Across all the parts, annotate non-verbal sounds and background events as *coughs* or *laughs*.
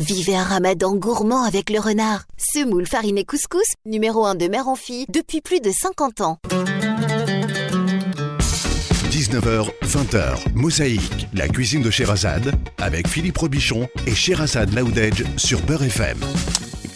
Vivez un ramadan gourmand avec le renard. Semoule farine couscous, numéro 1 de mère en fille depuis plus de 50 ans. 19h, 20h, Mosaïque, la cuisine de Sherazade, avec Philippe Robichon et Sherazade Laoudedge sur Beurre FM.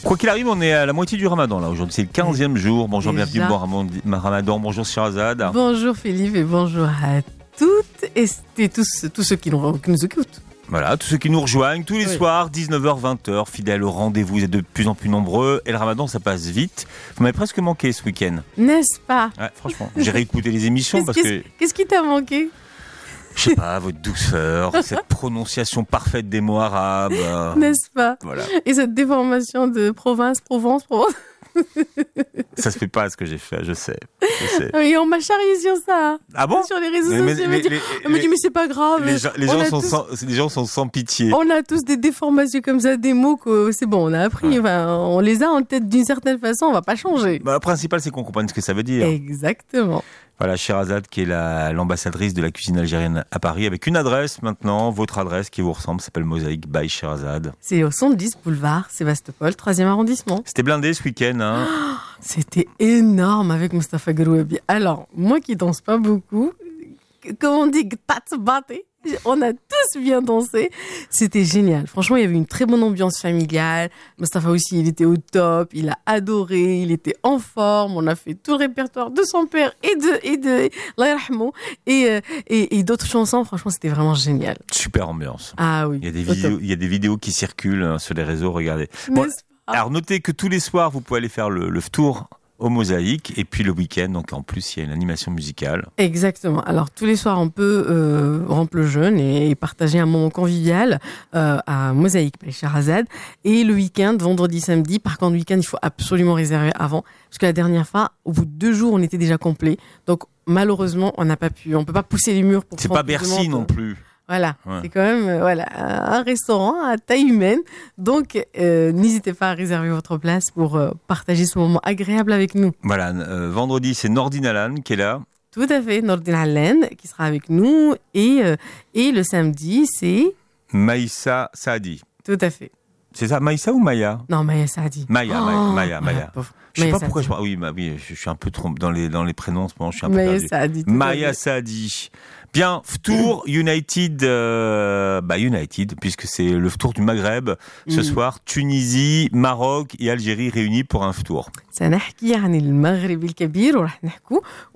Quoi qu'il arrive, on est à la moitié du ramadan là aujourd'hui. C'est le 15e jour. Bonjour, Déjà. bienvenue bon Ramadan- ramadan. Bonjour Shirazad. Bonjour Philippe et bonjour à toutes et, et tous, tous ceux qui nous, qui nous écoutent. Voilà, tous ceux qui nous rejoignent tous les Oui. soirs, 19h, 20h, fidèles au rendez-vous. Vous êtes de plus en plus nombreux. Et le ramadan, ça passe vite. Vous m'avez presque manqué ce week-end. N'est-ce pas Ouais, franchement, j'ai réécouté les émissions parce que, qu'est-ce qui t'a manqué? Je sais pas, votre douceur, *laughs* cette prononciation parfaite des mots arabes. euh, N'est-ce pas? voilà, Et cette déformation de province, Provence, Provence? Ça se fait pas ce que j'ai fait, je sais. je sais. Et on m'a charrié sur ça. Ah bon? Sur les réseaux Mais- mais- sociaux. On m'a dit, les- on m'a dit, mais c'est pas grave. les gens, les sont tous- sans, les gens sont sans pitié. On a tous des déformations comme ça, des mots que c'est bon, on a appris. Ouais. Enfin, on les a en tête d'une certaine façon, on va pas changer. Bah, le principal, c'est qu'on comprenne ce que ça veut dire. Exactement. Voilà, Sherazade, qui est la- l'ambassadrice de la cuisine algérienne à Paris, avec une adresse maintenant, votre adresse qui vous ressemble, s'appelle Mosaïque by Sherazade. C'est au 110 boulevard Sébastopol, 3e arrondissement. C'était blindé ce week-end, hein *gasps* C'était énorme avec Mustafa Garouabi. Alors, moi qui danse pas beaucoup, comme on dit, baté, on a tous bien dansé. C'était génial. Franchement, il y avait une très bonne ambiance familiale. Mustafa aussi, il était au top. Il a adoré. Il était en forme. On a fait tout le répertoire de son père et de, et de, et, euh, et, et d'autres chansons. Franchement, c'était vraiment génial. Super ambiance. Ah oui. Il y a des vidéos, il y a des vidéos qui circulent hein, sur les réseaux, regardez. Bon, alors notez que tous les soirs, vous pouvez aller faire le, le tour au Mosaïque, et puis le week-end, donc en plus, il y a une animation musicale. Exactement. Alors tous les soirs, on peut euh, le jeûne et, et partager un moment convivial euh, à Mosaïque by Sherazade. Et le week-end, vendredi, samedi. Par contre, le week-end, il faut absolument réserver avant, parce que la dernière fois, au bout de deux jours, on était déjà complet. Donc malheureusement, on n'a pas pu, on peut pas pousser les murs pour. C'est pas Bercy non plus. Voilà, Ouais. c'est quand même euh, voilà un restaurant à taille humaine. Donc euh, n'hésitez pas à réserver votre place pour euh, partager ce moment agréable avec nous. Voilà, vendredi, c'est Nordine Alan qui est là. Tout à fait, Nordin Allen qui sera avec nous et et le samedi c'est? Maïssa Saadi. tout à fait. C'est ça, Maïssa ou Maya? Non, Maya Saadi. Maya, Oh, Maya, Maya, voilà, Maya. Je sais pas pourquoi je parle. Oui, bah oui, je suis un peu trompe dans les, dans prénoms Maya Saadi. Maya Saadi. Bien, Tour *clears throat* United, euh, bah United, puisque c'est le Tour du Maghreb ce mm. soir. Tunisie, Maroc et Algérie réunis pour un Tour.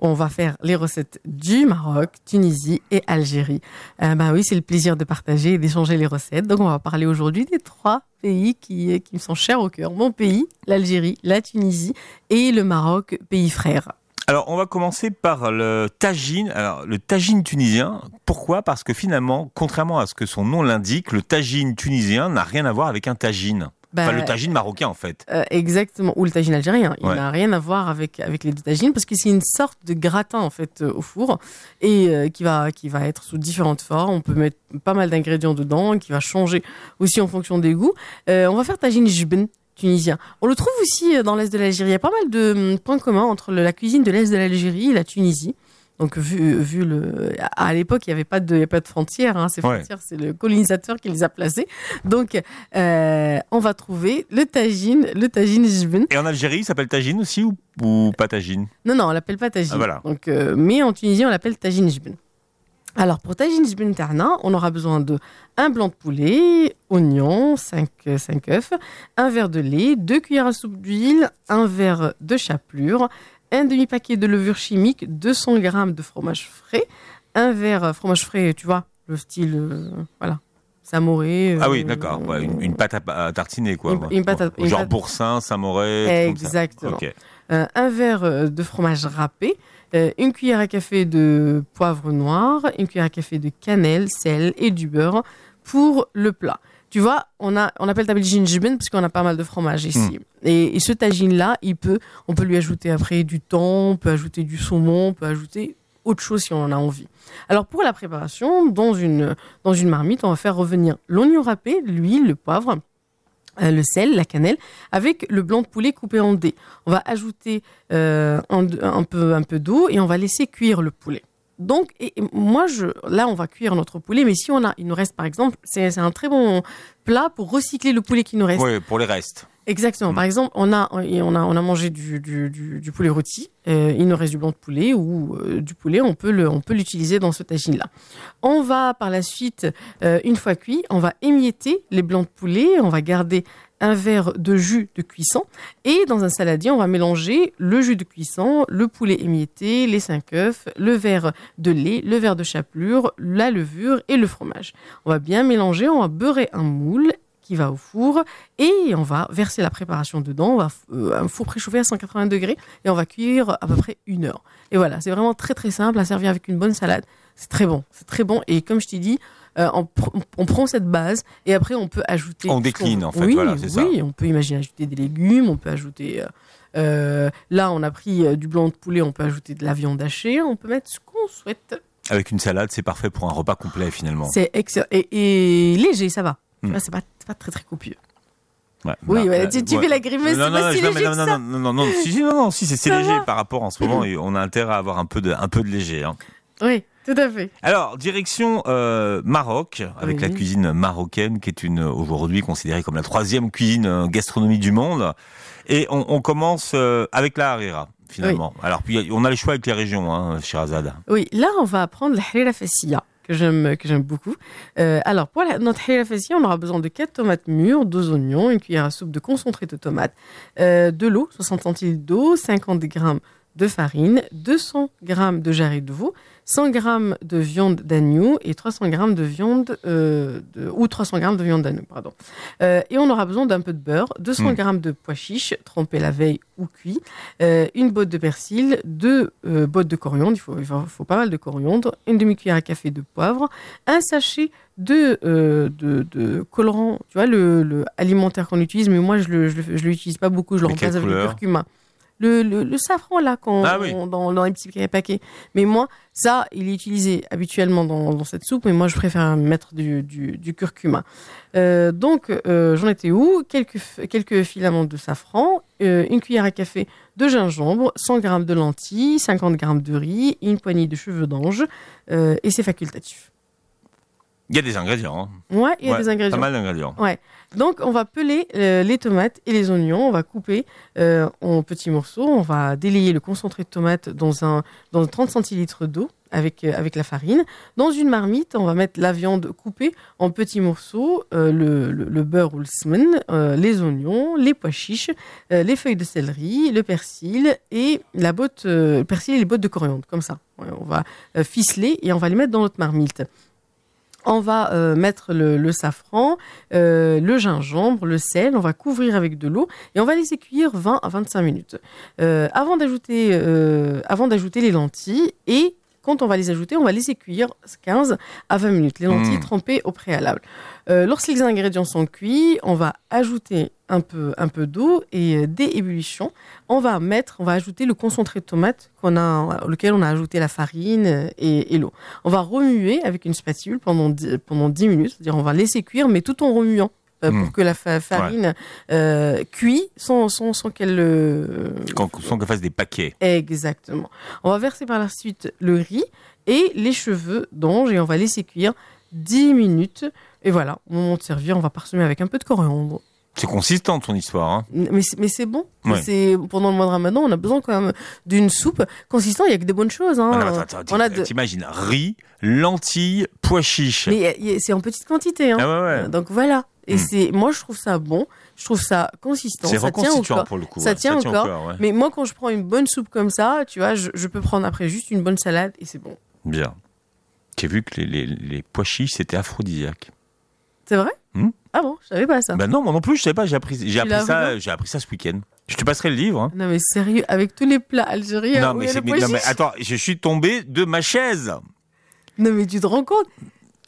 On va faire les recettes du Maroc, Tunisie et Algérie. Euh, bah oui, c'est le plaisir de partager et d'échanger les recettes. Donc on va parler aujourd'hui des trois pays qui, euh, qui me sont chers au cœur. Mon pays, l'Algérie, la Tunisie et le Maroc, pays frère. Alors, on va commencer par le tagine. Alors, le tagine tunisien. Pourquoi? Parce que finalement, contrairement à ce que son nom l'indique, le tagine tunisien n'a rien à voir avec un tagine. Bah, Enfin, le tagine marocain, en fait. Euh, exactement, ou le tagine algérien. Il Ouais. n'a rien à voir avec avec les deux tagines parce que c'est une sorte de gratin en fait euh, au four et euh, qui va qui va être sous différentes formes. On peut mettre pas mal d'ingrédients dedans, qui va changer aussi en fonction des goûts. On va faire tagine jben tunisien. On le trouve aussi euh, dans l'est de l'Algérie. Il y a pas mal de hum, points communs entre la cuisine de l'est de l'Algérie et la Tunisie. Donc vu vu le à l'époque il y avait pas de il y avait pas de frontières hein, ces Ouais. frontières c'est le colonisateur qui les a placées. Donc euh, on va trouver le tagine le tagine jben Et en Algérie, il s'appelle tagine aussi ou, ou pas tagine? Non, non, on l'appelle pas tagine. Ah, voilà. Donc, euh, mais en Tunisie, on l'appelle tagine jben. Alors, pour tagine jben tarna, on aura besoin de un blanc de poulet, oignons, 5, œufs, un verre de lait, deux cuillères à soupe d'huile, un verre de chapelure, un demi-paquet de levure chimique, 200 grammes de fromage frais, un verre euh, fromage frais, tu vois, le style, euh, voilà, Samoré. Ah oui, euh, d'accord. Ouais, une, une pâte à, à tartiner, quoi. Une- une pâte à- une Genre pâte- boursin, ça. Exactement. Ok. euh, un verre de fromage râpé, euh, une cuillère à café de poivre noir, une cuillère à café de cannelle, sel et du beurre pour le plat. Tu vois, on a, on appelle tagine jben parce qu'on a pas mal de fromage ici. Et, et ce tagine là, il peut, on peut lui ajouter après du thon, on peut ajouter du saumon, on peut ajouter autre chose si on en a envie. Alors pour la préparation, dans une, dans une marmite, on va faire revenir l'oignon râpé, l'huile, le poivre, le sel, la cannelle, avec le blanc de poulet coupé en dés. On va ajouter euh, un, peu, un peu d'eau et on va laisser cuire le poulet. Donc, moi, je, là, on va cuire notre poulet, mais si on a, il nous reste par exemple, c'est un très bon plat pour recycler le poulet qui nous reste. Oui, pour les restes. Exactement. Mm. Par exemple, on a, on a, on a mangé du, du, du, du poulet rôti. euh, il nous reste du blanc de poulet ou euh, du poulet. On peut le, on peut l'utiliser dans ce tagine-là. On va par la suite, euh, une fois cuit, on va émietter les blancs de poulet. On va garder un verre de jus de cuisson et dans un saladier, on va mélanger le jus de cuisson, le poulet émietté, les cinq œufs, le verre de lait, le verre de chapelure, la levure et le fromage. On va bien mélanger, on va beurrer un moule qui va au four et on va verser la préparation dedans. On va euh, un four préchauffé à 180 degrés et on va cuire à peu près une heure. Et voilà, c'est vraiment très très simple à servir avec une bonne salade. C'est très bon, c'est très bon. Et comme je t'ai dit, euh, on, pr- on prend cette base et après on peut ajouter. On décline, en fait, Oui, voilà, ça. oui, on peut imaginer ajouter des légumes, on peut ajouter. euh, là, on a pris du blanc de poulet, on peut ajouter de la viande hachée, on peut mettre ce qu'on souhaite. Avec une salade, c'est parfait pour un repas complet finalement. C'est excellent et, et léger, ça va. Mm. vois, C'est pas, pas très très copieux. Ouais, Oui, ouais, euh, tu, tu ouais. fais la grimace, Non, non, non, si non, léger mais que non, ça. non, non, non, non, si, non, non, si, c'est léger va. par rapport en ce moment, et on a intérêt à avoir un peu de, un peu de léger. hein. Oui, tout à fait. Alors, direction euh, Maroc, avec Oui. la cuisine marocaine, qui est une aujourd'hui considérée comme la troisième cuisine euh, gastronomie du monde. Et on, on commence euh, avec la harira, finalement. Alors, puis on a les choix avec les régions, hein, Shirazade. Oui, là, on va apprendre la harira fassia, que j'aime, que j'aime beaucoup. Euh, alors, pour la- notre fassia, on aura besoin de 4 tomates mûres, 2 oignons, une cuillère à soupe de concentré de tomates, euh, de l'eau, 60 centilitres d'eau, 50 grammes de farine, 200 grammes de jarret de veau, 100 grammes de viande d'agneau et 300 grammes de viande euh, de, ou 300 grammes de viande d'agneau, pardon. Euh, et on aura besoin d'un peu de beurre, 200 Mm. grammes de pois chiches trempés la veille ou cuits, euh, une botte de persil, deux euh, bottes de coriandre, il faut, il faut, faut pas mal de coriandre, une demi-cuillère à café de poivre, un sachet de, euh, de, de colorant, tu vois, le, le alimentaire qu'on utilise, mais moi je le, je l'utilise pas beaucoup, je le remplace avec le curcuma. Le, le, le safran là, qu'on, Ah oui. dans, dans les petits paquets. Mais moi, ça, il est utilisé habituellement dans, dans cette soupe, mais moi je préfère mettre du, du, du curcuma. Euh, donc, euh, j'en étais où? Quelques, quelques filaments de safran, euh, une cuillère à café de gingembre, 100 grammes de lentilles, 50 grammes de riz, une poignée de cheveux d'ange, et c'est facultatif. Il y a des ingrédients. hein. Ouais, il y a Ouais, des ingrédients. Pas mal d'ingrédients. Donc, on va peler euh, les tomates et les oignons. On va couper euh, en petits morceaux. On va délayer le concentré de tomate dans un dans 30 centilitres d'eau avec euh, avec la farine. Dans une marmite, on va mettre la viande coupée en petits morceaux, le, le, le beurre ou le semen, les oignons, les pois chiches, les feuilles de céleri, le persil et la botte le persil et les bottes de coriandre, comme ça. Ouais, on va ficeler et on va les mettre dans notre marmite. On va euh, mettre le, safran, euh, le gingembre, le sel, on va couvrir avec de l'eau et on va laisser cuire 20 à 25 minutes. Avant d'ajouter euh, avant d'ajouter les lentilles et quand on va les ajouter, on va laisser cuire 15 à 20 minutes. Les lentilles Mm. trempées au préalable. Euh, lorsque les ingrédients sont cuits, on va ajouter un peu, un peu d'eau et euh, dès ébullition, on va mettre, on va ajouter le concentré de tomate qu'on a, auquel on a ajouté la farine euh, et, et l'eau. On va remuer avec une spatule pendant 10, pendant 10 minutes, c'est-à-dire on va laisser cuire, mais tout en remuant. Euh, pour que la fa- farine euh, cuit sans, sans, sans qu'elle euh, sans qu'on fasse des paquets. Exactement. On va verser par la suite le riz et les cheveux d'ange et on va laisser cuire 10 minutes. Et voilà, au moment de servir, on va parsemer avec un peu de coriandre. C'est consistant ton histoire. Hein. Mais, c'est- bon. Ouais. C'est pendant le mois de Ramadan, on a besoin quand même d'une soupe consistante. Il y a que des bonnes choses. Hein. Ah non, attends, attends, on a t'im- de- T'imagines riz, lentilles, pois chiches. Mais c'est en petite quantité. Hein. Ah ouais, ouais. Donc voilà. Et Mm. c'est, moi, je trouve ça bon. Je trouve ça consistant. C'est Ça tient reconstituant pour le coup. Ça ouais. tient au corps. ouais. Mais moi, quand je prends une bonne soupe comme ça, tu vois, je, je peux prendre après juste une bonne salade et c'est bon. Bien. J'ai vu que les, les, les pois chiches, c'était aphrodisiaque. C'est vrai? Hmm. Ah bon, je savais pas ça. Ben non, moi non plus, je sais pas, j'ai appris, j'ai appris ça, j'ai appris ça ce week-end. Je te passerai le livre. hein. Non mais sérieux, avec tous les plats algériens non, où mais il y a c'est- le mais- pois non, mais chiche. attends, je suis tombé de ma chaise. Non mais tu te rends compte?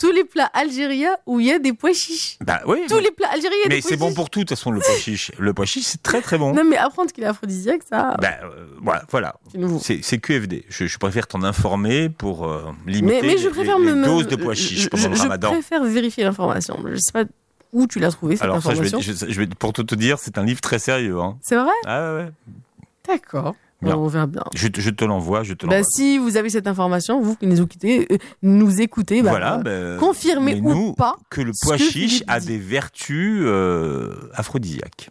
Tous les plats algériens où il y a des pois chiches. Bah oui. Tous les plats algériens, il y a mais des c'est bon pour tout, de toute façon, le pois chiche. Le pois chiche, c'est très très bon. Non mais apprendre qu'il est aphrodisiaque, ça, Bah, euh, voilà, voilà. c'est QFD. Je, je préfère t'en informer pour euh, limiter Mais, mais je les- préfère les, doses de pois chiches je, pendant le je ramadan. préfère vérifier l'information. Je sais pas où tu l'as trouvé cette Alors ça, je vais, je- je pour tout te dire, c'est un livre très sérieux. Hein. C'est vrai? Ah ouais, ouais. D'accord. Bien. On verra bien. Je, te- je te l'envoie, je te Bah, l'envoie. si vous avez cette information, vous qui nous écoutez, euh, nous écoutez, bah, voilà, euh, bah, confirmez ou nous, pas. que le pois chiche a des vertus euh, aphrodisiaques.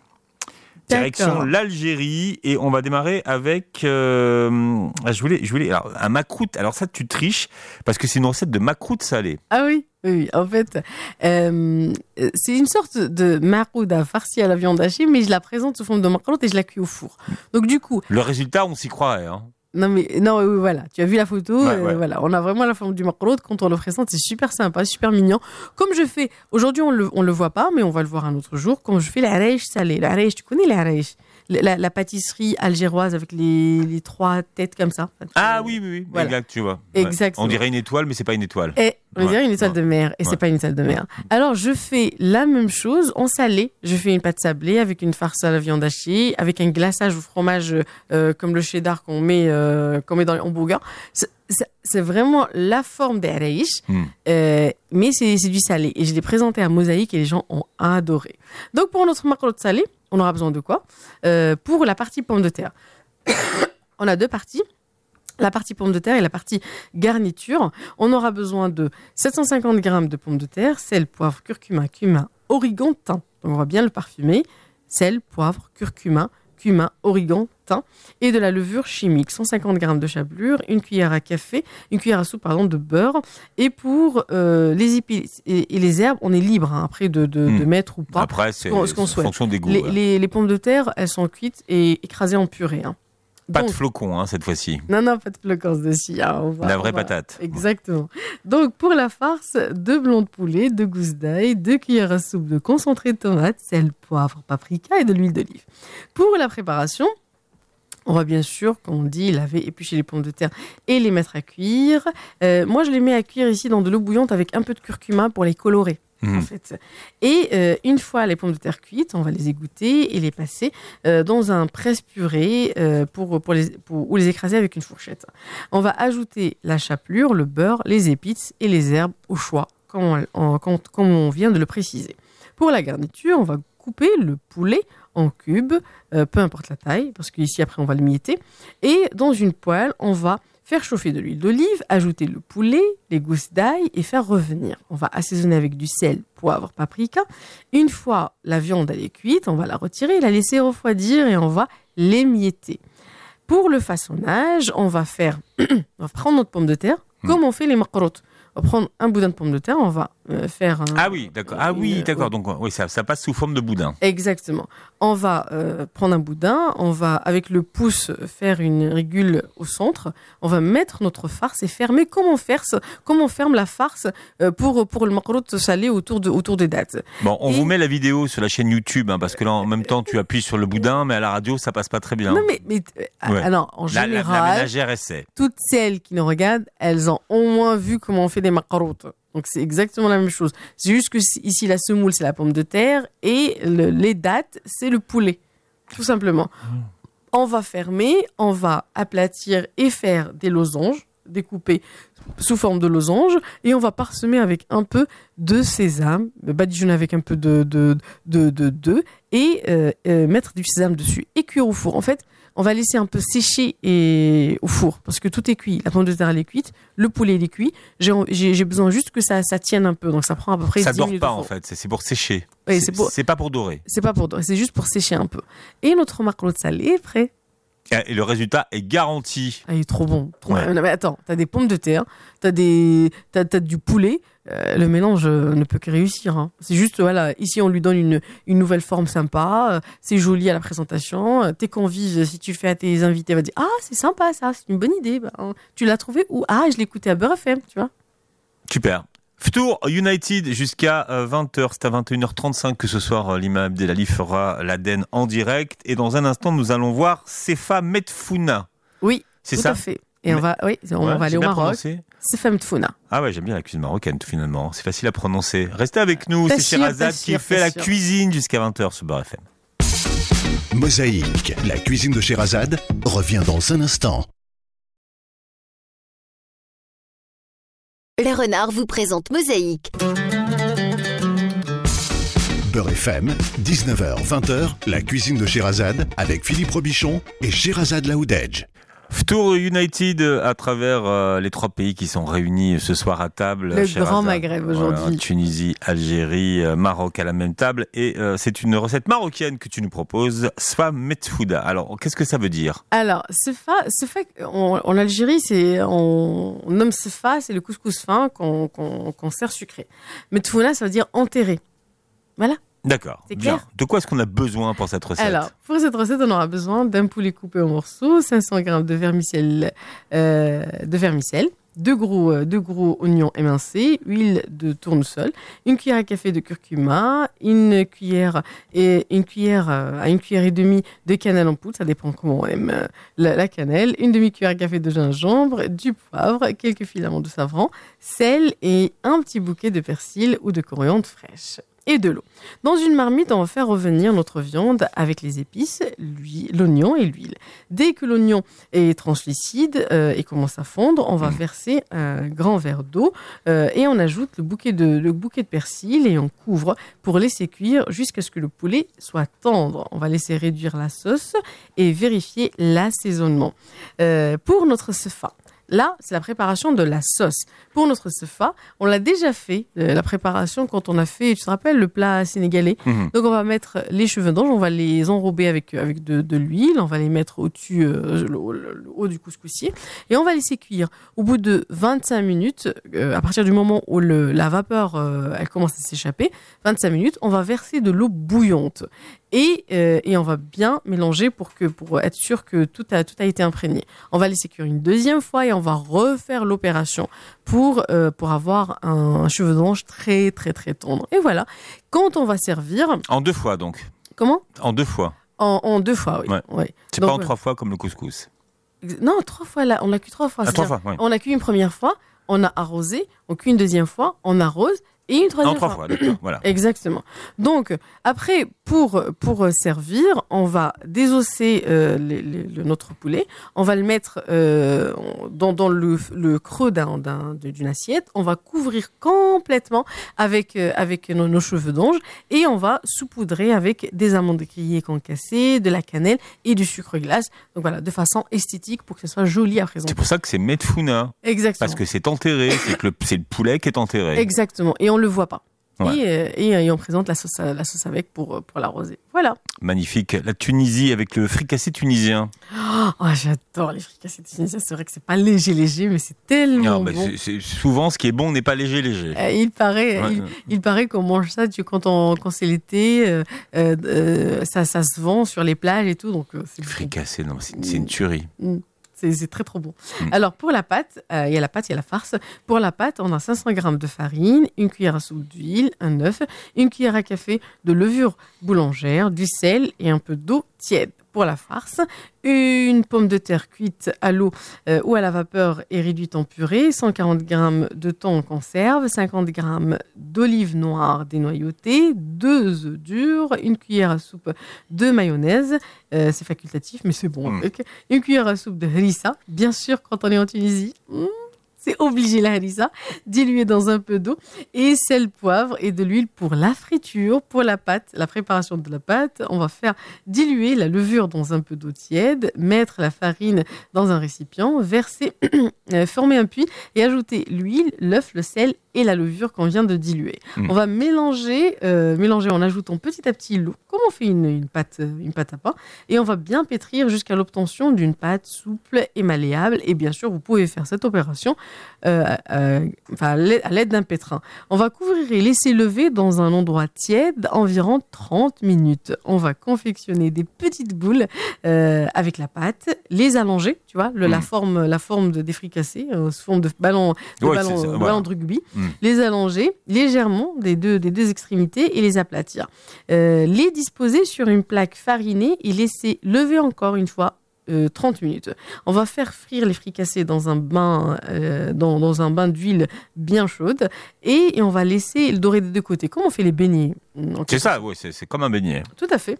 Direction l'Algérie et on va démarrer avec euh, ah, je voulais je voulais alors, un macroute alors ça tu triches parce que c'est une recette de macroute salée Ah oui, oui. En fait, euh, c'est une sorte de marouda farci à la viande hachée, mais je la présente sous forme de macarotte et je la cuis au four. Donc du coup, le résultat on s'y croirait hein. Non mais non, oui, voilà, tu as vu la photo, Ouais, euh, ouais. voilà, on a vraiment la forme du macarotte quand on le présente, c'est super sympa, super mignon. Comme je fais, aujourd'hui on le on le voit pas, mais on va le voir un autre jour. Quand je fais la salée, la tu connais la la, pâtisserie algéroise avec les, les trois têtes comme ça. ah oui oui oui Voilà. exact tu vois. Exactement. on dirait une étoile mais c'est pas une étoile Et on Ouais. dirait une étoile Ouais. de mer, et Ouais. c'est pas une étoile de mer. Alors je fais la même chose en salé. Je fais une pâte sablée avec une farce à la viande hachée, avec un glaçage au fromage euh, comme le cheddar qu'on met, euh, qu'on met dans les hamburgers. C'est- vraiment la forme des araïches, Hmm. euh, mais c'est du salé. Et je l'ai présenté à Mosaïque et les gens ont adoré. Donc pour notre macarotte salée, on aura besoin de quoi Euh, Pour la partie pomme de terre, *coughs* on a deux parties. La partie pomme de terre et la partie garniture. On aura besoin de 750 grammes de pommes de terre, sel, poivre, curcuma, cumin, origan, thym. On va bien le parfumer. Sel, poivre, curcuma, cumin, origan, thym et de la levure chimique. 150 grammes de chapelure, une cuillère à café, une cuillère à soupe pardon de beurre. Et pour euh, les épices et, et les herbes, on est libre hein, après de, de, Hmm. de mettre ou pas. après c'est ce qu'on souhaite. fonction des goûts Les, ouais. les- les pommes de terre, elles sont cuites et écrasées en purée. hein. Pas de flocons hein, cette fois-ci non, non, pas de flocons dessus. hein, on va- la on vraie va- patate Exactement. Donc, pour la farce, deux blancs de poulet, deux gousses d'ail, deux cuillères à soupe de concentré de tomate, sel, poivre, paprika et de l'huile d'olive. Pour la préparation, on va bien sûr, comme on dit, laver, éplucher les pommes de terre et les mettre à cuire. Euh, moi, je les mets à cuire ici dans de l'eau bouillante avec un peu de curcuma pour les colorer. En fait. Et euh, une fois les pommes de terre cuites, on va les égoutter et les passer euh, dans un presse-purée euh, pour, pour les, pour- ou les écraser avec une fourchette. On va ajouter la chapelure, le beurre, les épices et les herbes au choix, comme on, en- comme- comme on vient de le préciser. Pour la garniture, on va couper le poulet en cubes, peu importe la taille, parce qu'ici après on va le mietter. Et dans une poêle, on va faire chauffer de l'huile d'olive, ajouter le poulet, les gousses d'ail et faire revenir. On va assaisonner avec du sel, poivre, paprika. Une fois la viande elle est cuite, on va la retirer, la laisser refroidir et on va l'émietter. Pour le façonnage, on va faire, *clears throat* on va prendre notre pomme de terre, comme on fait les macarottes. On va prendre un boudin de pomme de terre, on va euh, faire un, ah oui d'accord ah oui d'accord donc oui ça, ça passe sous forme de boudin Exactement. On va euh, prendre un boudin, on va avec le pouce faire une régule au centre, on va mettre notre farce et fermer comme on, farce, comme on ferme la farce euh, pour, pour le macarotte salé autour, de, autour des dates? Bon, on Et- vous met la vidéo sur la chaîne YouTube, hein, parce que là, en même temps, tu appuies sur le boudin, mais à la radio, ça passe pas très bien. Non mais, mais euh, ah, Ouais. en la, la- la général, ménagère essaie. toutes celles qui nous regardent, elles ont au moins vu comment on fait des macarottes. Donc c'est exactement la même chose. C'est juste que ici la semoule c'est la pomme de terre et le- les dattes c'est le poulet, tout simplement. On va fermer, on va aplatir et faire des losanges, découpés sous forme de losanges, et on va parsemer avec un peu de sésame, badigeonner avec un peu de de de de, d'œuf, et euh, euh, mettre du sésame dessus et cuire au four. En fait, on va laisser un peu sécher et au four parce que tout est cuit. La pomme de terre elle est cuite, le poulet il est cuit. J'ai besoin juste que ça ça tienne un peu, donc ça prend à peu près Ça 10 dort minutes pas, en fait. C'est pour sécher. Oui, c'est pas pour dorer. C'est pas pour c'est juste pour sécher un peu. Et notre macaroni salé est prêt. Et le résultat est garanti. Ah, il est trop bon. Trop Ouais. Non, mais attends, t'as des pommes de terre, t'as des, t'as, t'as du poulet. euh, le mélange euh, ne peut que réussir. hein. C'est juste, voilà, ici on lui donne une, une nouvelle forme sympa. euh, c'est joli à la présentation. tes convives, si tu le fais à tes invités, va dire ah c'est sympa ça, c'est une bonne idée. Ben, hein, tu l'as trouvé où? Ah je l'ai écouté à Beurre FM, tu vois. Super. Tour United jusqu'à euh, 20h, c'est à 21h35 que ce soir euh, Lima Abdelali fera l'Aden en direct et dans un instant nous allons voir Sefa Metfouna. Oui, C'est tout ça à fait. Et on va, oui, on Ouais, va aller au Maroc. prononcé C'est Femme Tfouna. Ah ouais, j'aime bien la cuisine marocaine tout finalement. C'est facile à prononcer. Restez avec nous, c'est Sherazade qui fait la sûr. cuisine jusqu'à 20h sur Beurre FM. Mosaïque, la cuisine de Sherazade, revient dans un instant. Le renard vous présente Mosaïque. Beurre FM, 19h, 20h, la cuisine de Sherazade avec Philippe Robichon et Sherazade Laoudedge. Tour United à travers euh, les trois pays qui sont réunis ce soir à table. Le. Grand Maghreb aujourd'hui. Voilà, Tunisie, Algérie, euh, Maroc à la même table. Et euh, c'est une recette marocaine que tu nous proposes, Sfa Metfouda. Alors, qu'est-ce que ça veut dire? Alors, sefa, sefa en, en Algérie, c'est on, on nomme sefa, c'est le couscous fin qu'on qu'on qu'on sert sucré. Mais tfouna, ça veut dire enterré. Voilà. D'accord. C'est Bien. De quoi est-ce qu'on a besoin pour cette recette? Alors, pour cette recette, on aura besoin d'un poulet coupé en morceaux, 500 g de vermicelle, euh, de vermicelle, deux gros, euh, deux gros oignons émincés, huile de tournesol, une cuillère à café de curcuma, une cuillère et une cuillère euh, à une cuillère et demie de cannelle en poudre, ça dépend comment on aime euh, la, la cannelle, une demi cuillère à café de gingembre, du poivre, quelques filaments de savran, sel et un petit bouquet de persil ou de coriandre fraîche et de l'eau. Dans une marmite, on va faire revenir notre viande avec les épices, l'oignon et l'huile. Dès que l'oignon est translucide euh, et commence à fondre, on va Mhm. verser un grand verre d'eau euh, et on ajoute le bouquet, de, le bouquet de persil et on couvre pour laisser cuire jusqu'à ce que le poulet soit tendre. On va laisser réduire la sauce et vérifier l'assaisonnement. Euh, pour notre sefa, Là, c'est la préparation de la sauce. Pour notre sefa, on l'a déjà fait, euh, la préparation, quand on a fait, tu te rappelles, le plat sénégalais. Mhm. Donc, on va mettre les cheveux d'ange, on va les enrober avec, avec de, de l'huile, on va les mettre au-dessus, euh, le, haut- le- le haut du couscoussier, et on va laisser cuire. Au bout de 25 minutes, euh, à partir du moment où le, la vapeur, euh, elle commence à s'échapper, 25 minutes, on va verser de l'eau bouillante. Et, euh, et on va bien mélanger pour, que, pour être sûr que tout a, tout a été imprégné. On va laisser cuire une deuxième fois et on va refaire l'opération pour, euh, pour avoir un, un cheveu d'ange très, très, très tendre. Et voilà. Quand on va servir, En deux fois, donc. comment? En deux fois. en, en deux fois, oui. Ouais. Ouais. C'est pas en trois fois comme le couscous. Non, trois fois là. On l'a cuit trois fois. Ah, trois fois. On a cuit une première fois, on a arrosé, on cuit une deuxième fois, on arrose et une troisième En trois fois. fois, d'accord. Voilà. *clears throat* Exactement. Donc après, pour pour euh, servir, on va désosser euh, les- les- le- notre poulet, on va le mettre euh, dans, dans le, le creux d'un- d'un- d'une assiette, on va couvrir complètement avec euh, avec nos, nos cheveux d'ange et on va saupoudrer avec des amandes grillées concassées, de la cannelle et du sucre glace. Donc voilà, de façon esthétique pour que ce soit joli à C'est présenter. pour ça que c'est Metfouna. Exactement. Parce que c'est enterré, c'est que le, c'est le poulet qui est enterré. Exactement. Et on le voit pas. Ouais. Et, euh, et, et on présente la sauce, la sauce avec pour, euh, pour l'arroser. Voilà. Magnifique. La Tunisie avec le fricassé tunisien. Oh, j'adore les fricassés tunisiens. C'est vrai que c'est pas léger, léger, mais c'est tellement Ah, bah, bon. c'est- souvent, ce qui est bon n'est pas léger, léger. Euh, il paraît, Ouais. il, il paraît qu'on mange ça tu, quand, on, quand c'est l'été, euh, euh, euh, ça, ça se vend sur les plages et tout, donc euh, bon. Fricassé, non, c'est c'est une tuerie. C'est c'est très trop bon. Mm. Alors pour la pâte, euh, il y a la pâte, il y a la farce. Pour la pâte, on a 500 g de farine, une cuillère à soupe d'huile, un œuf, une cuillère à café de levure boulangère, du sel et un peu d'eau tiède. Pour la farce, une pomme de terre cuite à l'eau euh, ou à la vapeur et réduite en purée, 140 g de thon en conserve, 50 g d'olive noire dénoyautée, deux œufs durs, une cuillère à soupe de mayonnaise, euh, c'est facultatif mais c'est bon Mm. avec, une cuillère à soupe de harissa, bien sûr quand on est en Tunisie. mm, c'est obligé la harissa, diluée dans un peu d'eau et sel, poivre et de l'huile pour la friture, pour la pâte, la préparation de la pâte. On va faire diluer la levure dans un peu d'eau tiède, mettre la farine dans un récipient, verser, *clears throat* euh, former un puits et ajouter l'huile, l'œuf, le sel et la levure qu'on vient de diluer. Mm. On va mélanger, euh, mélanger en ajoutant petit à petit l'eau, comme on fait une, une pâte, euh, une pâte à pain, et on va bien pétrir jusqu'à l'obtention d'une pâte souple et malléable. Et bien sûr, vous pouvez faire cette opération euh, euh, enfin, à l'aide- d'un pétrin. On va couvrir et laisser lever dans un endroit tiède environ 30 minutes. On va confectionner des petites boules euh, avec la pâte, les allonger, tu vois, le- la Mm. forme, la forme de défricassé, euh, sous forme de ballon, de Ouais, ballon, c'est ça, voilà. ballon de rugby, Mm. les allonger légèrement des deux, des deux extrémités et les aplatir. Les disposer sur une plaque farinée et laisser lever encore une fois euh, 30 minutes. On va faire frire les fricassés dans un bain, euh, dans, dans un bain d'huile bien chaude et, et on va laisser le dorer des deux côtés. Comment on fait les beignets en C'est ça, oui, c'est c'est comme un beignet. tout à fait.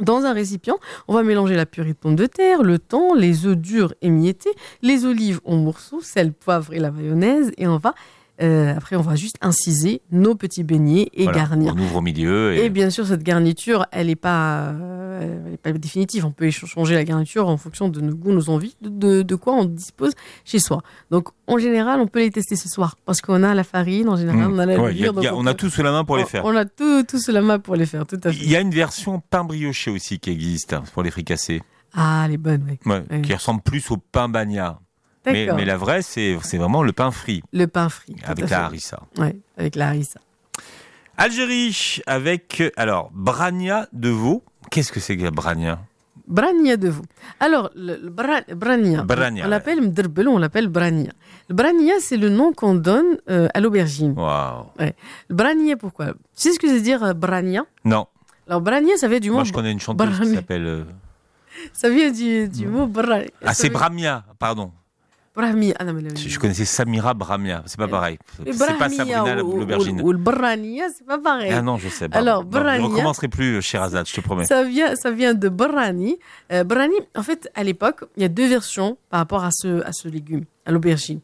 Dans un récipient, on va mélanger la purée de pommes de terre, le thon, les œufs durs émiettés, les olives en morceaux, sel, poivre et la mayonnaise, et on va Euh, après, on va juste inciser nos petits beignets et Voilà, garnir. On ouvre au milieu. Et, Et bien sûr, cette garniture, elle n'est pas, euh, elle est pas définitive. On peut changer la garniture en fonction de nos goûts, nos envies, de, de- de quoi on dispose chez soi. Donc, en général, on peut les tester ce soir parce qu'on a la farine, en général, Mmh. on a la Ouais, a- levure, a- on a tout sous la main pour les faire. On a tout, tout sous la main pour les faire, tout à fait. Il y a une version pain brioché aussi qui existe hein, pour les fricassés, Ah, les bonnes, oui. Ouais, Ouais. qui ressemble plus au pain bagna. Mais, la vraie, c'est c'est vraiment le pain frit Le pain frit. avec la harissa. Ouais, avec la harissa. Algérie avec euh, alors brania de veau. Qu'est-ce que c'est que la brania Brania de vous. Alors, le, le bra- brania, Brania, on l'appelle mdrbel, on l'appelle brania. Le brania, c'est le nom qu'on donne euh, à l'aubergine. Waouh. Le brania, pourquoi? Tu sais ce que veut dire euh, brania Non, Alors, brania, ça vient du mot. moi je connais une chanteuse qui Brania. s'appelle. euh, Ça vient du, du mot bra. Ah, c'est veut- Bramia, pardon. Non, mais le- Je connaissais Samira Bramia, c'est pas pareil. le C'est pas brahmia Sabrina ou- ou- l'aubergine. Ou, le brania, c'est pas pareil. Ah non, je sais pas. Alors, brania- Je recommencerai plus, cher Azad, je te promets. Ça vient, ça vient de brani. Euh, brani, en fait, à l'époque, il y a deux versions par rapport à ce, à ce légume, à l'aubergine.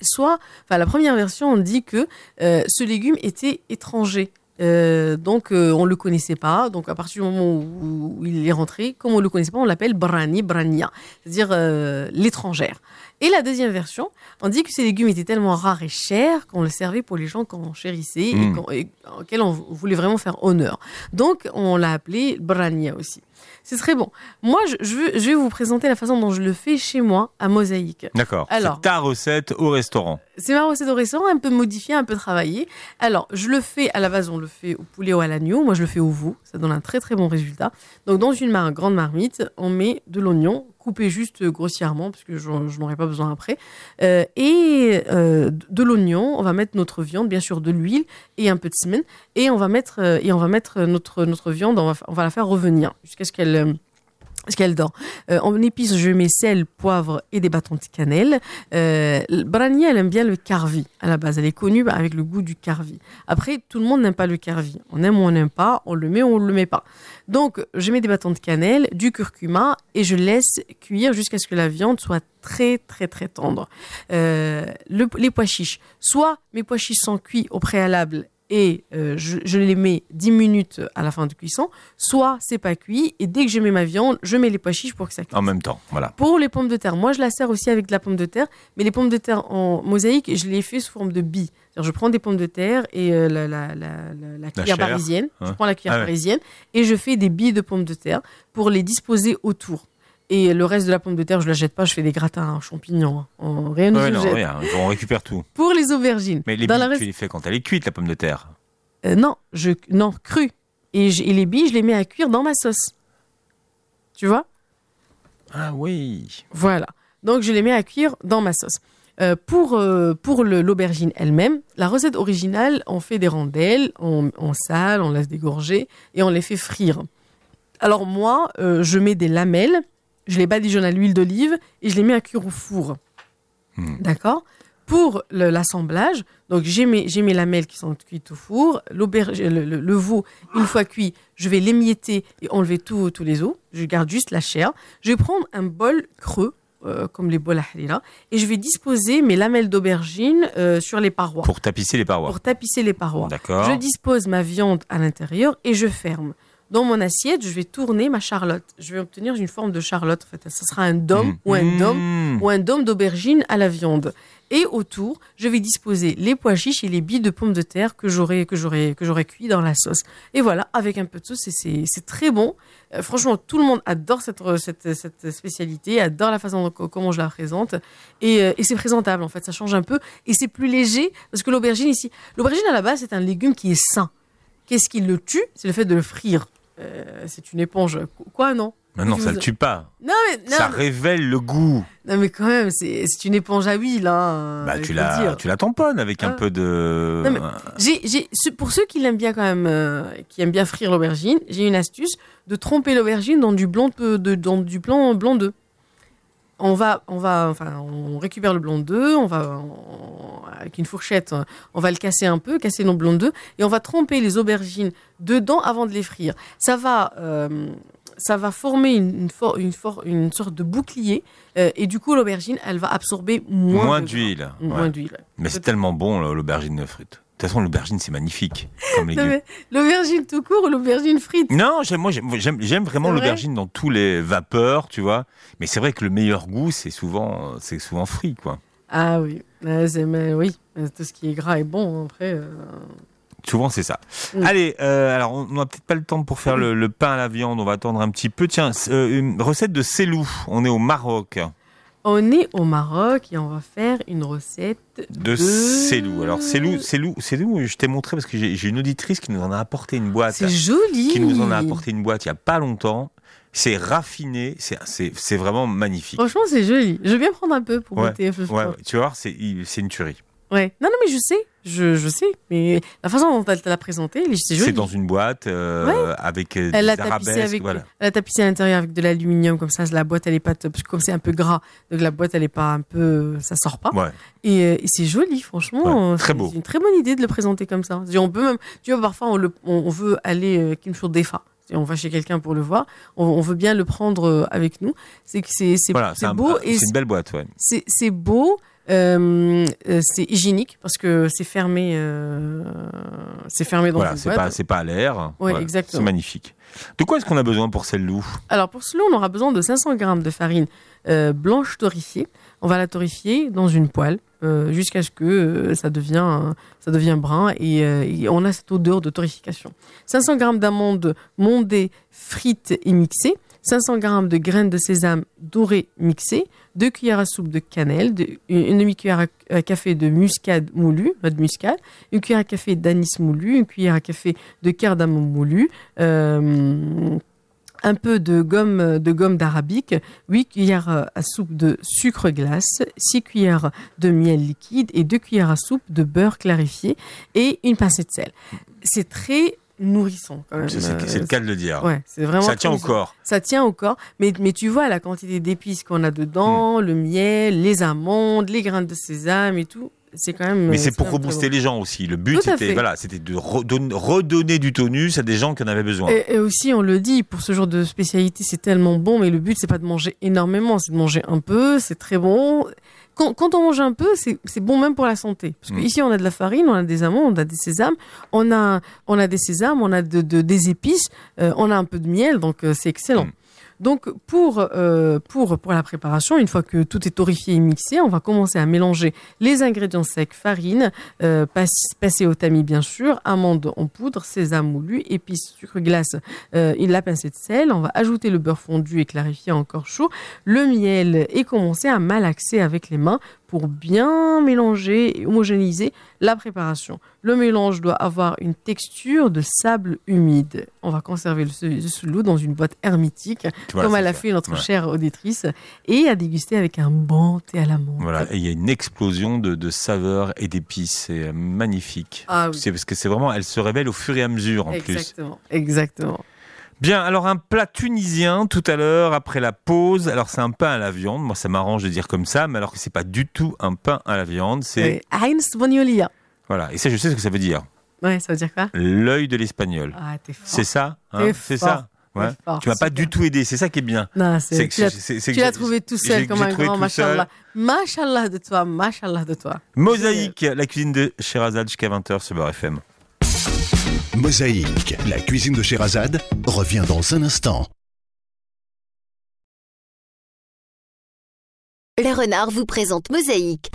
Soit, enfin, la première version, on dit que euh, ce légume était étranger. Euh, donc, euh, on le connaissait pas. Donc, à partir du moment où, où il est rentré, comme on le connaissait pas, on l'appelle brani, brania, c'est-à-dire euh, l'étrangère. Et la deuxième version, on dit que ces légumes étaient tellement rares et chers qu'on le servait pour les gens qu'on chérissait et, Mm. qu'on- et auxquels on voulait vraiment faire honneur. Donc, on l'a appelé brania aussi. C'est très bon. Moi, je, je, veux- je vais vous présenter la façon dont je le fais chez moi à Mosaïque. D'accord. Alors. C'est ta recette au restaurant. C'est ma recette au restaurant, un peu modifiée, un peu travaillée. Alors, je le fais à la base, on le fait au poulet ou à l'agneau. Moi, je le fais au veau. Ça donne un très très bon résultat. Donc, dans une mar- grande marmite, on met de l'oignon coupé juste grossièrement, parce que je, n'aurai pas besoin après. Euh, et euh, de l'oignon, on va mettre notre viande, bien sûr de l'huile et un peu de semaine. Et on va mettre, euh, et on va mettre notre, notre viande, on va, on va la faire revenir jusqu'à ce qu'elle... qu'elle dort. Euh, en épices, je mets sel, poivre et des bâtons de cannelle. Euh, Brani, elle aime bien le carvi à la base. Elle est connue avec le goût du carvi. Après, tout le monde n'aime pas le carvi. On aime ou on n'aime pas, on le met ou on le met pas. Donc, je mets des bâtons de cannelle, du curcuma et je laisse cuire jusqu'à ce que la viande soit très très très tendre. Euh, le- les pois chiches, soit mes pois chiches sont cuits au préalable et euh, je, je les mets 10 minutes à la fin de cuisson, soit c'est pas cuit et dès que je mets ma viande, je mets les pois chiches pour que ça cuise. En même temps, voilà. Pour les pommes de terre, moi je la sers aussi avec de la pomme de terre, mais les pommes de terre en mosaïque, je les fais sous forme de billes. Je prends des pommes de terre et euh, la, la, la, la- la cuillère chair, parisienne, je prends la cuillère Ah ouais. parisienne et je fais des billes de pommes de terre pour les disposer autour. Et le reste de la pomme de terre, je la jette pas, je fais des gratins, champignons, hein. En- rien ne Ouais, non, jette. rien, on récupère tout. Pour les aubergines, Mais les dans billes, tu les fais quand elle est cuite, la pomme de terre. euh, non, je non cru. Et, je- et les billes, je les mets à cuire dans ma sauce. Tu vois? Ah oui. Voilà. Donc, je les mets à cuire dans ma sauce. Euh, pour euh, pour l'aubergine elle-même, la recette originale, on fait des rondelles, on, on sale, on laisse dégorger et on les fait frire. Alors moi, euh, je mets des lamelles, je les badigeonne à l'huile d'olive et je les mets à cuire au four. Hmm. D'accord? Pour l'assemblage, donc j'ai mes, mes lamelles qui sont cuites au four, le, le- le veau, une fois cuit, je vais l'émietter et enlever tous tous les os. Je garde juste la chair. Je vais prendre un bol creux, euh, comme les bols à harira, et je vais disposer mes lamelles d'aubergine euh, sur les parois Pour tapisser les parois. pour tapisser les parois. D'accord. Je dispose ma viande à l'intérieur et je ferme. Dans mon assiette, je vais tourner ma charlotte. Je vais obtenir une forme de charlotte. En fait, ce sera un dôme Mmh. ou un dôme Mmh. ou un dôme d'aubergine à la viande. Et autour, je vais disposer les pois chiches et les billes de pommes de terre que j'aurai que j'aurai que j'aurai cuit dans la sauce. Et voilà, avec un peu de sauce, c'est c'est très bon. Euh, franchement, tout le monde adore cette cette, cette spécialité, adore la façon dont comment je la présente, et, euh, et c'est présentable en fait. Ça change un peu et c'est plus léger parce que l'aubergine ici, l'aubergine à la base c'est un légume qui est sain. Qu'est-ce qui le tue? C'est le fait de le frire. Euh, c'est une éponge. Quoi non? Mais non, ça vous- le tue pas. Non mais non, Ça mais- révèle le goût. non, mais quand même, c'est une éponge à huile. Hein, Bah, il tu la, dire. tu la tamponnes avec un peu de. Non, pour ceux qui l'aiment bien quand même, euh, qui aiment bien frire l'aubergine, j'ai une astuce de tremper l'aubergine dans du blanc de- dans du blanc blanc d'œuf. On va, on va, enfin, on récupère le blanc d'œuf, on va, on- avec une fourchette, on va le casser un peu, casser nos blancs d'œuf, et on va tremper les aubergines dedans avant de les frire. Ça va, euh, ça va former une, une, for- une, for- une sorte de bouclier. euh, et du coup, l'aubergine, elle va absorber moins, d'huile. Moins d'huile. ouais. Mais c'est tellement bon l'aubergine frite. De toute façon, l'aubergine c'est magnifique comme légume. L'aubergine tout court ou l'aubergine frite? Non, j'aime, moi j'aime, vraiment vrai l'aubergine dans tous les vapeurs, tu vois. Mais c'est vrai que le meilleur goût, c'est souvent, c'est souvent frit, quoi. Ah oui, Euh, mais oui, tout ce qui est gras est bon. Après, euh, Souvent, c'est ça. Mm. Allez, euh, alors on n'a peut-être pas le temps pour faire le, le pain à la viande. On va attendre un petit peu. Tiens, euh, une recette de selou. On est au Maroc on est au Maroc et on va faire une recette de selou. Alors selou, selou, selou. Je t'ai montré parce que j'ai, une auditrice qui nous en a apporté une boîte. C'est joli. Qui nous en a apporté une boîte il y a pas longtemps. C'est raffiné. C'est, vraiment magnifique. Franchement, c'est joli. Je veux bien prendre un peu pour Ouais, goûter. Ouais, tu il- c'est une tuerie. Ouais. Non, non, mais je sais. Je, je sais. Mais la façon dont elle te l'a présenté, c'est joli. C'est dans une boîte euh, avec euh, Elle des a tapissé arabesques. avec, Voilà. elle a tapissé à l'intérieur avec de l'aluminium comme ça. La boîte, elle est pas top. Parce que comme c'est un peu gras, donc la boîte, elle est pas un peu, ça sort pas. Ouais. Et, euh, et c'est joli, franchement. Ouais, très beau. C'est une très bonne idée de le présenter comme ça. C'est-à-dire, On peut même, tu vois, parfois on, le, on, veut aller Kim Shur Defa. On va chez quelqu'un pour le voir. On, veut bien le prendre avec nous. C'est que c'est Voilà, c'est un- beau c'est une belle boîte, ouais. c'est beau. Euh, euh, c'est hygiénique parce que c'est fermé. euh, c'est fermé dans Voilà, une c'est boîte. pas, c'est pas à l'air. Ouais, Voilà, exactement. C'est magnifique. De quoi est-ce qu'on a besoin pour celle loup Alors pour cela, on aura besoin de 500 grammes de farine euh, blanche torréfiée. On va la torréfier dans une poêle jusqu'à ce que ça devient ça devient brun et, et on a cette odeur de torréfication. 500 grammes d'amandes mondées, frites et mixées. 500 grammes de graines de sésame dorées mixées, 2 cuillères à soupe de cannelle, de- une demi-cuillère à, café de muscade moulu, de muscade, une cuillère à café d'anis moulu, une cuillère à café de cardamome moulu, euh, un peu de gomme de gomme d'arabique, 8 cuillères à soupe de sucre glace, 6 cuillères de miel liquide et 2 cuillères à soupe de beurre clarifié et une pincée de sel. C'est très nourrissant quand même. C'est c'est- c'est le Euh, cas de le dire. Ouais, c'est vraiment Ça tient au corps. Ça tient au corps, mais, mais tu vois la quantité d'épices qu'on a dedans, Hmm. le miel, les amandes, les graines de sésame et tout. C'est quand même. Mais c'est euh, pour même très rebooster bon. les gens aussi. Le but, c'était voilà, c'était de redonner, redonner du tonus à des gens qui en avaient besoin. Et, et aussi, on le dit, pour ce genre de spécialité, c'est tellement bon, mais le but, c'est pas de manger énormément, c'est de manger un peu, c'est très bon. Quand, quand on mange un peu, c'est bon même pour la santé. Parce Mm. qu'ici, on a de la farine, on a des amandes, on a des sésames, on a, on a des sésames, on a de, de- des épices, euh, on a un peu de miel, donc euh, c'est excellent. Mm. Donc pour, euh, pour, la préparation, une fois que tout est torréfié et mixé, on va commencer à mélanger les ingrédients secs, farine, euh, au tamis bien sûr, amandes en poudre, sésame moulu, épices, sucre glace, euh, et la pincée de sel. On va ajouter le beurre fondu et clarifié encore chaud, le miel et commencer à malaxer avec les mains pour bien mélanger et homogénéiser la préparation. Le mélange doit avoir une texture de sable humide. On va conserver le selout dans une boîte hermétique, Voilà, comme elle a ça. fait notre Ouais. chère auditrice, et à déguster avec un bon thé à la menthe. Voilà, et il y a une explosion de, de saveurs et d'épices. C'est euh, magnifique. Ah oui. C'est parce que c'est vraiment, elle se révèle au fur et à mesure en plus. Exactement, exactement. Bien, alors un plat tunisien tout à l'heure après la pause. Alors c'est un pain à la viande. Moi, ça m'arrange de dire comme ça, mais alors que c'est pas du tout un pain à la viande. C'est. Heinz Boniolia. voilà. Et ça, je sais ce que ça veut dire. Ouais, ça veut dire quoi? L'œil de l'espagnol. Ah, t'es fort. C'est ça, hein? T'es C'est fort. ça? Ouais. T'es fort, Tu m'as pas du tout aidé. C'est ça qui est bien. Non, c'est, tu l'as, c'est- tu trouvé tout seul comme un grand, machallah. Machallah de toi, machallah de toi. Mosaïque, la cuisine de Sherazade jusqu'à 20h sur Beurre FM. Mosaïque, la cuisine de Sherazade, revient dans un instant. Le renard vous présente Mosaïque.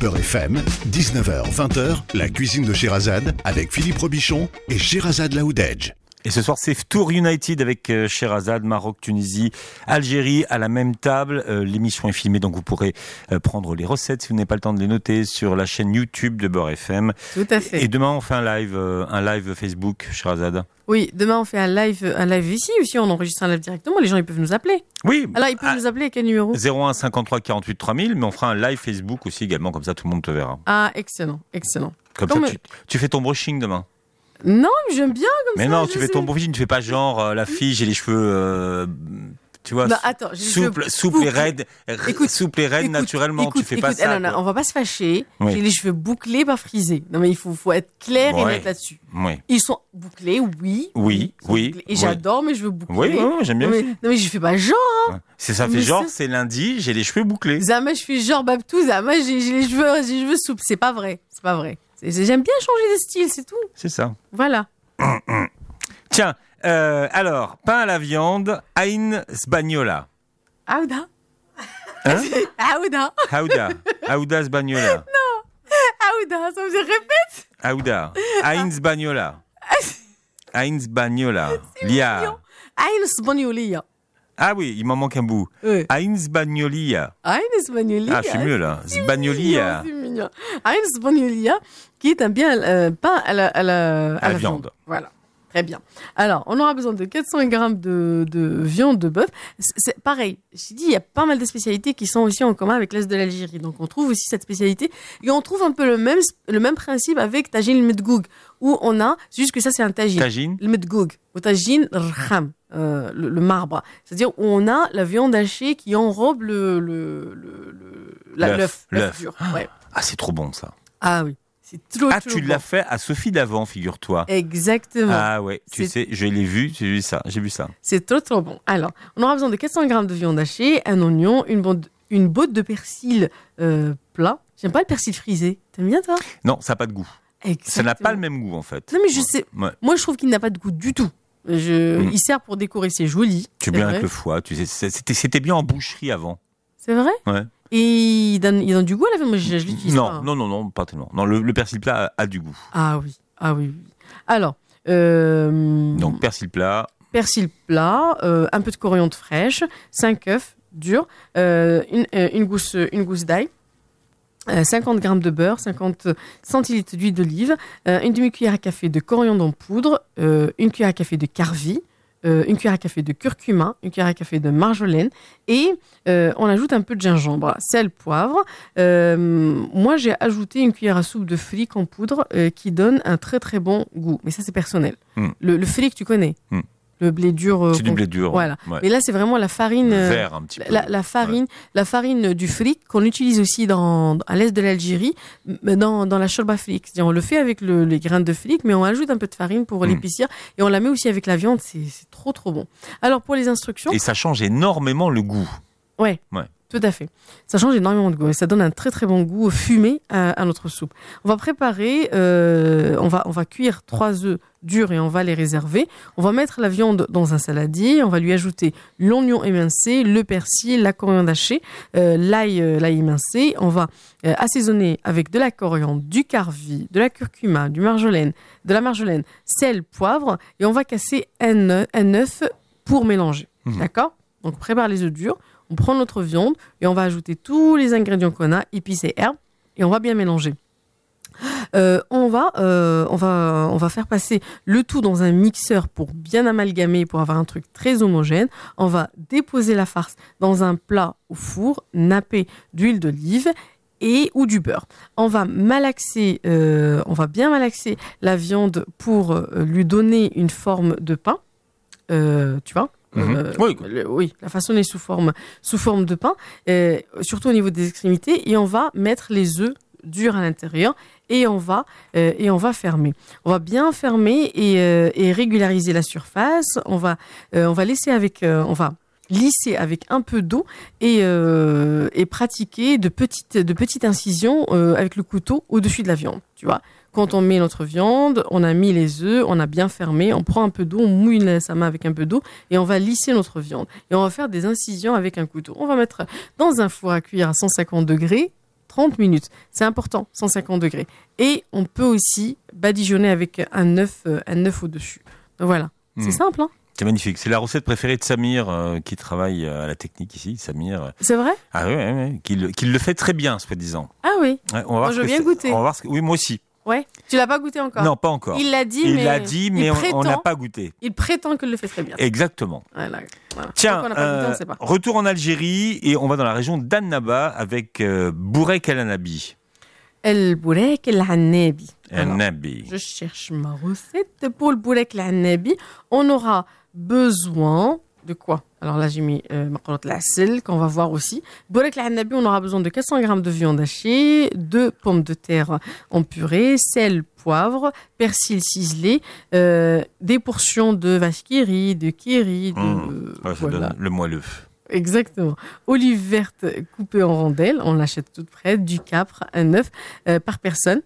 Beurre FM, 19h, 20h, la cuisine de Sherazade avec Philippe Robichon et Sherazade Laoudedge. Et ce soir, c'est Tour United avec euh, Sherazade, Maroc, Tunisie, Algérie à la même table. Euh, L'émission est filmée, donc vous pourrez euh, prendre les recettes si vous n'avez pas le temps de les noter sur la chaîne YouTube de Beurre FM. Tout à fait. Et demain, on fait un live, un live Facebook, Sherazade. Oui, demain on fait un live, un live ici aussi, on enregistre un live directement, les gens ils peuvent nous appeler. Oui. Alors ils peuvent ah, nous appeler à quel numéro? 01 53 48 3000, mais on fera un live Facebook aussi également, comme ça tout le monde te verra. Ah, excellent, excellent. Comme Comme- ça, tu, tu fais ton brushing demain. Non, mais j'aime bien comme Mais ça. non, je tu fais sais. ton brushing, tu fais pas genre euh, la fille, j'ai les cheveux euh, Tu vois, Non, attends, cheveux souple, souple et raide, Écoute, souple et raide Écoute, naturellement. écoute, tu fais pas ça. eh, non, non, on va pas se fâcher. Oui. J'ai les cheveux bouclés, pas frisés. Non, mais il faut, faut être clair et net là-dessus. Oui, Ils sont bouclés, oui. Oui, oui. Et oui. j'adore mes cheveux bouclés. oui, oui, oui, j'aime bien. non, mais, non, mais je fais pas genre. Ouais. C'est ça fait Mais genre, c'est lundi, j'ai les cheveux bouclés. Zama, je fais genre Babtou. Zama, j'ai les cheveux, j'ai les cheveux souples. C'est pas vrai. C'est pas vrai. J'aime bien changer de style, c'est tout. C'est ça. Voilà. *coughs* Tiens, euh, alors, pain à la viande, Ain Sbagnola. Aouda. Hein *laughs* Aouda. Aouda. Aouda Sbagnola. *laughs* Aouda. Ça veut dire répète. Aouda. Ain Sbagnola. Ain *laughs* Sbagnola. Lia. Aïn Sbaniolia. Ah oui, il m'en manque un bout. Ouais. Ain Sbagnolia. Aïn Sbaniolia. Ah, je suis mieux là. Sbagnolia. Mignon. Sbaniolia, qui est un bien euh, pain à la, à la, À la viande. Voilà. Très bien. Alors, on aura besoin de 400 grammes de, de viande de bœuf. C'est pareil. J'ai dit, il y a pas mal de spécialités qui sont aussi en commun avec l'Est de l'Algérie. Donc, on trouve aussi cette spécialité. Et on trouve un peu le même, le même principe avec Tajin le Medgoug, où on a, c'est juste que ça, c'est un tagine. Tagine. Le medgoug, au tagine, rham, euh, le, le marbre. C'est-à-dire où on a la viande hachée qui enrobe le, le, le, le- la- L'œuf, l'œuf, l'œuf l'œuf. dur. Ouais. Ah, c'est trop bon ça. Ah oui, c'est trop, Ah, trop tu bon. l'as fait à Sophie d'avant, figure-toi. Exactement. Ah ouais, tu sais, je l'ai vu, j'ai vu ça, j'ai vu ça. C'est trop, trop bon. Alors, on aura besoin de 400 grammes de viande hachée, un oignon, une, bande, une botte de persil euh, plat. J'aime pas le persil frisé. T'aimes bien, toi? Non, ça n'a pas de goût. Ça n'a pas le Exactement. même goût en fait. Non, mais je sais. Ouais. Moi, je trouve qu'il n'a pas de goût du tout. Je... Mm. Il sert pour décorer, c'est joli. Tu bien avec le foie, tu sais, c'était bien en boucherie avant. C'est vrai? Ouais. Et il donne, il donne du goût à la viande Moi, je, je l'utilise Non, pas. hein. non, non, non, pas tellement. Non, le, le persil plat a, a du goût. Ah oui, ah oui, oui. Alors, euh, Donc persil plat, persil plat, euh, un peu de coriandre fraîche, 5 œufs durs, euh, une, une gousse, une gousse d'ail, euh, 50 g de beurre, 50 centilitres d'huile d'olive, une demi-cuillère à café de coriandre en poudre, une cuillère à café de carvi, euh, une cuillère à café de curcuma, une cuillère à café de marjolaine et euh, on ajoute un peu de gingembre, sel, poivre. Euh, moi, j'ai ajouté une cuillère à soupe de fric en poudre qui donne un très très bon goût. Mais ça, c'est personnel. Hmm. Le, le fric, tu connais? Hmm. Le blé dur. euh, c'est du blé dur. Voilà. Ouais. Mais là, c'est vraiment la farine. euh, Vert un petit peu. la, la farine, la farine du fric qu'on utilise aussi dans, à l'est de l'Algérie, dans, dans la shorba fric. On le fait avec le- les grains de fric, mais on ajoute un peu de farine pour Mm. l'épaissir et on la met aussi avec la viande. C'est c'est trop trop bon. Alors pour les instructions, Et ça change énormément le goût. ouais, Ouais. Tout à fait. Ça change énormément de goût et ça donne un très très bon goût fumé à, à notre soupe. On va préparer, euh, on va on va cuire trois œufs durs et on va les réserver. On va mettre la viande dans un saladier. On va lui ajouter l'oignon émincé, le persil, la coriandre hachée, euh, l'ail euh, l'ail émincé. On va assaisonner avec de la coriandre, du carvi, de la curcuma, du marjolaine, de la marjolaine, sel, poivre et on va casser un œuf, un œuf pour mélanger. Mhm. D'accord? Donc prépare les œufs durs. On prend notre viande et on va ajouter tous les ingrédients qu'on a, épices et herbes, et on va bien mélanger. Euh, on, va, euh, on, va, faire passer le tout dans un mixeur pour bien amalgamer, pour avoir un truc très homogène. On va déposer la farce dans un plat au four, nappé d'huile d'olive et ou du beurre. On va euh, on va bien malaxer la viande pour lui donner une forme de pain. Tu vois? Mhm. Euh, Oui. le- oui, la façonner sous forme, sous forme de pain, euh, surtout au niveau des extrémités, et on va mettre les œufs durs à l'intérieur et on va euh, et on va fermer. On va bien fermer et, euh, et régulariser la surface. On va on va laisser avec on va lisser avec un peu d'eau et, et pratiquer de petites de petites incisions avec le couteau au-dessus de la viande. Tu vois, quand on met notre viande, on a mis les œufs, on a bien fermé, on prend un peu d'eau, on mouille la- sa main avec un peu d'eau et on va lisser notre viande. Et on va faire des incisions avec un couteau. On va mettre dans un four à cuire à 150 degrés 30 minutes. C'est important, 150 degrés. Et on peut aussi badigeonner avec un œuf, euh, un œuf au-dessus. Voilà. C'est Mm. simple, hein C'est magnifique. C'est la recette préférée de Samir euh, qui travaille euh, à la technique ici. Samir. C'est vrai? Ah ouais, ouais, ouais, qui, le, qui le fait très bien, soi-disant. Ah oui. Ouais, on va voir Moi, je viens c'est. goûter. On va voir ce que- Oui, moi aussi. Ouais. Tu l'as pas goûté encore Non, pas encore. Il l'a dit, Il mais l'a dit, mais il on- prétend, on n'a pas goûté. Il prétend qu'il le fait très bien. Exactement. Voilà. voilà. Tiens, goûté, euh, on sait pas. retour en Algérie et on va dans la région d'Annaba avec euh, Bourek El Anabi. El bourek el. Je cherche ma recette pour le bourek el hannabi. On aura besoin de quoi? Alors là, j'ai mis euh, la qu'on va voir aussi. Bourek al on aura besoin de 400 g de viande hachée, deux pommes de terre en purée, sel, poivre, persil ciselé, euh, des portions de vache kiri, de kiri, de, Mmh. Ouais, ça donne le moelleux. Exactement. Olive verte coupée en rondelles, on l'achète toute prête, du capre, un œuf euh, par personne.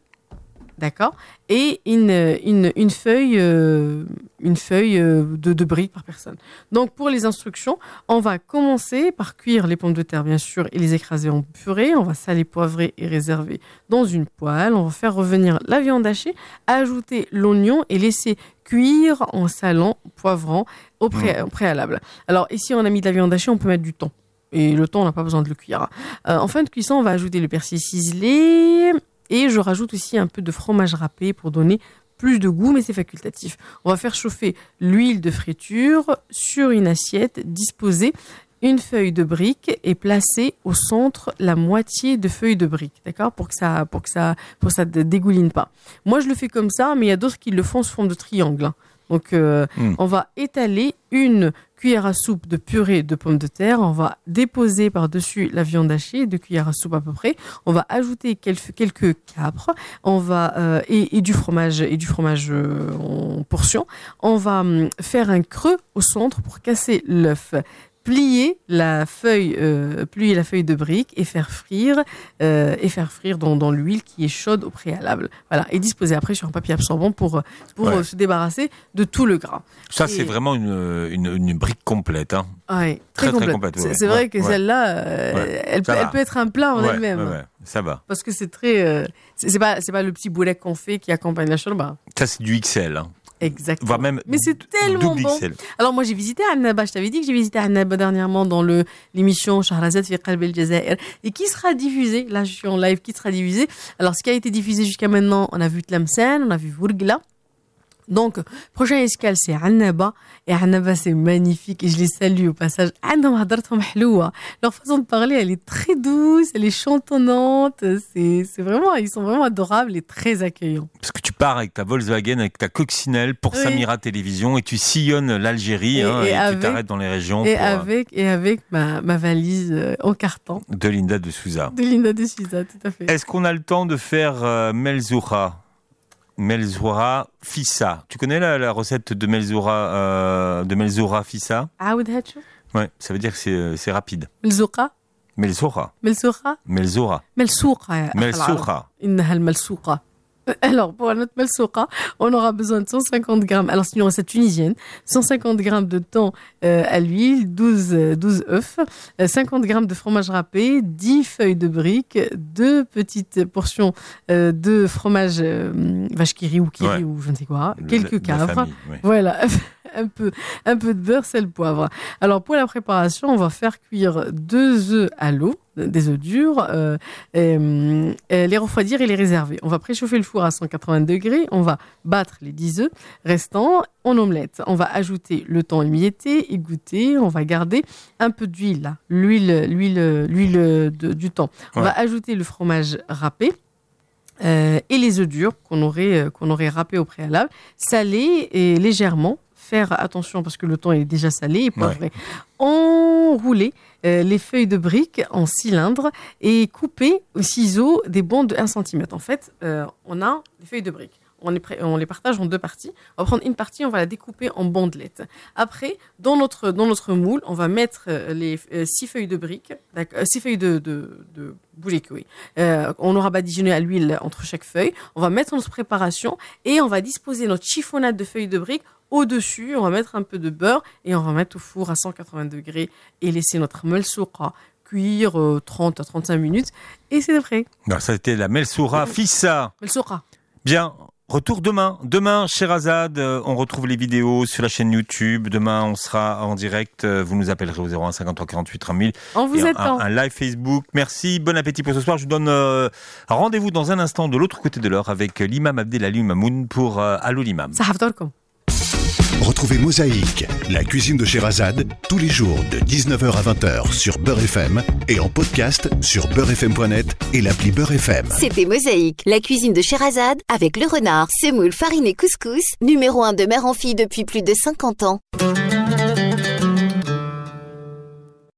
D'accord Et une, une, une feuille, euh, une feuille euh, de, de briques par personne. Donc, pour les instructions, on va commencer par cuire les pommes de terre, bien sûr, et les écraser en purée. On va saler, poivrer et réserver dans une poêle. On va faire revenir la viande hachée, ajouter l'oignon et laisser cuire en salant, poivrant au, pré- au préalable. Alors, ici, on a mis de la viande hachée, on peut mettre du thon. Et le thon, on n'a pas besoin de le cuire. Euh, en fin de cuisson, on va ajouter le persil ciselé. Et je rajoute aussi un peu de fromage râpé pour donner plus de goût, mais c'est facultatif. On va faire chauffer l'huile de friture sur une assiette, disposer une feuille de brique et placer au centre la moitié de feuille de brique, d'accord, pour que ça, pour que ça, pour que ça ne dégouline pas. Moi, je le fais comme ça, mais il y a d'autres qui le font sous forme de triangle. hein. Donc, euh, Mm. on va étaler une cuillère à soupe de purée de pommes de terre. On va déposer par-dessus la viande hachée, deux cuillères à soupe à peu près. On va ajouter quelques, capres. On va euh, et, du fromage et du fromage euh, en portions. On va hum, faire un creux au centre pour casser l'œuf. Plier la feuille, euh, plier la feuille de brique et faire frire euh, et faire frire dans, dans l'huile qui est chaude au préalable. Voilà et disposer après sur un papier absorbant pour pour Ouais. euh, se débarrasser de tout le gras. Ça, Et- c'est vraiment une, une, une brique complète. Hein. Ouais, Très, très complète. complète, C'est ouais, c'est vrai que celle-là, euh, elle, peut, elle peut être un plat en elle-même. ça va. Parce que c'est très. c'est pas, c'est pas le petit boulet qu'on fait qui accompagne la shorba. Ça, c'est du XL. Hein. Exactement. Voire même Mais c'est tellement bon. XL. Alors moi j'ai visité Annaba, je t'avais dit que j'ai visité Annaba dernièrement dans le l'émission Shahrazad fi Qalb Jazair et qui sera diffusée, là je suis en live, qui sera diffusée. Alors ce qui a été diffusé jusqu'à maintenant, on a vu Tlemcen, on a vu Vourgla. Donc, prochain escale, c'est Annaba. Et Annaba, c'est magnifique. Et je les salue au passage. Leur façon de parler, elle est très douce, elle est chantonnante. C'est vraiment, ils sont vraiment adorables et très accueillants. Parce que tu pars avec ta Volkswagen, avec ta coccinelle pour oui. Samira Télévision et tu sillonnes l'Algérie et, hein, tu t'arrêtes dans les régions. Et euh, avec, ma, valise euh, en carton. De Linda de Souza. De Linda de Souza, tout à fait. Est-ce qu'on a le temps de faire euh, Melzoura Fissa. Tu connais la, recette de Melzoura, euh, de Melzoura Fissa? Ah oui, Ouais, ça veut dire que c'est euh, rapide. Melzoura Melzoura. Melzoura Melzoura. Melzoura. Euh, Melzoura. *laughs* Alors, pour notre malsoura, on aura besoin de 150 grammes. Alors, c'est tunisienne. 150 grammes de thon euh, à l'huile, 12, 12 euh, œufs, euh, 50 grammes de fromage râpé, 10 feuilles de briques, 2 petites portions de fromage vache kiri ou kiri ou je ne sais quoi, quelques cabres. Voilà. *laughs* un peu, un peu de beurre, sel, poivre. Alors pour la préparation, on va faire cuire deux œufs à l'eau des œufs durs, euh, et, et les refroidir et les réserver. On va préchauffer le four à 180 degrés, on va battre les 10 œufs restants en omelette. On va ajouter le thon émietté, égoutter, on va garder un peu d'huile, l'huile, l'huile, l'huile du thon. On Ouais. va ajouter le fromage râpé. euh, et les œufs durs qu'on aurait, euh, qu'on aurait râpés au préalable, saler et légèrement, faire attention parce que le thon est déjà salé et poivré. Enrouler euh, les feuilles de briques en cylindre et couper au ciseau des bandes de 1 cm. En fait, euh, on a des feuilles de briques. On les, partage en deux parties. On va prendre une partie, on va la découper en bandelettes. Après, dans notre, dans notre moule, on va mettre euh, les six feuilles de briques, six feuilles de, de, on aura badigeonné à l'huile entre chaque feuille. On va mettre notre préparation et on va disposer notre chiffonnade de feuilles de briques au-dessus. On va mettre un peu de beurre et on va mettre au four à 180 degrés et laisser notre melsoura cuire euh, 30 à 35 minutes. Et c'est prêt. Non, ça c'était la Melsoura Fissa. Melsoura. Bien. Retour demain. Demain, Sherazade, euh, on retrouve les vidéos sur la chaîne YouTube. Demain, on sera en direct. euh, Vous nous appellerez au 01 53 48 30 000. On vous Et un, attend. un live Facebook. Merci, bon appétit pour ce soir. Je vous donne euh, rendez-vous dans un instant de l'autre côté de l'heure avec l'imam Abdelali Mamoun pour euh, Allô l'imam. Retrouvez Mosaïque, la cuisine de Sherazade, tous les jours de 19h à 20h sur Beurre FM et en podcast sur beurrefm.net et l'appli Beurre FM. C'était Mosaïque, la cuisine de Sherazade avec le renard, semoule, farine et couscous, numéro 1 de mère en fille depuis plus de 50 ans.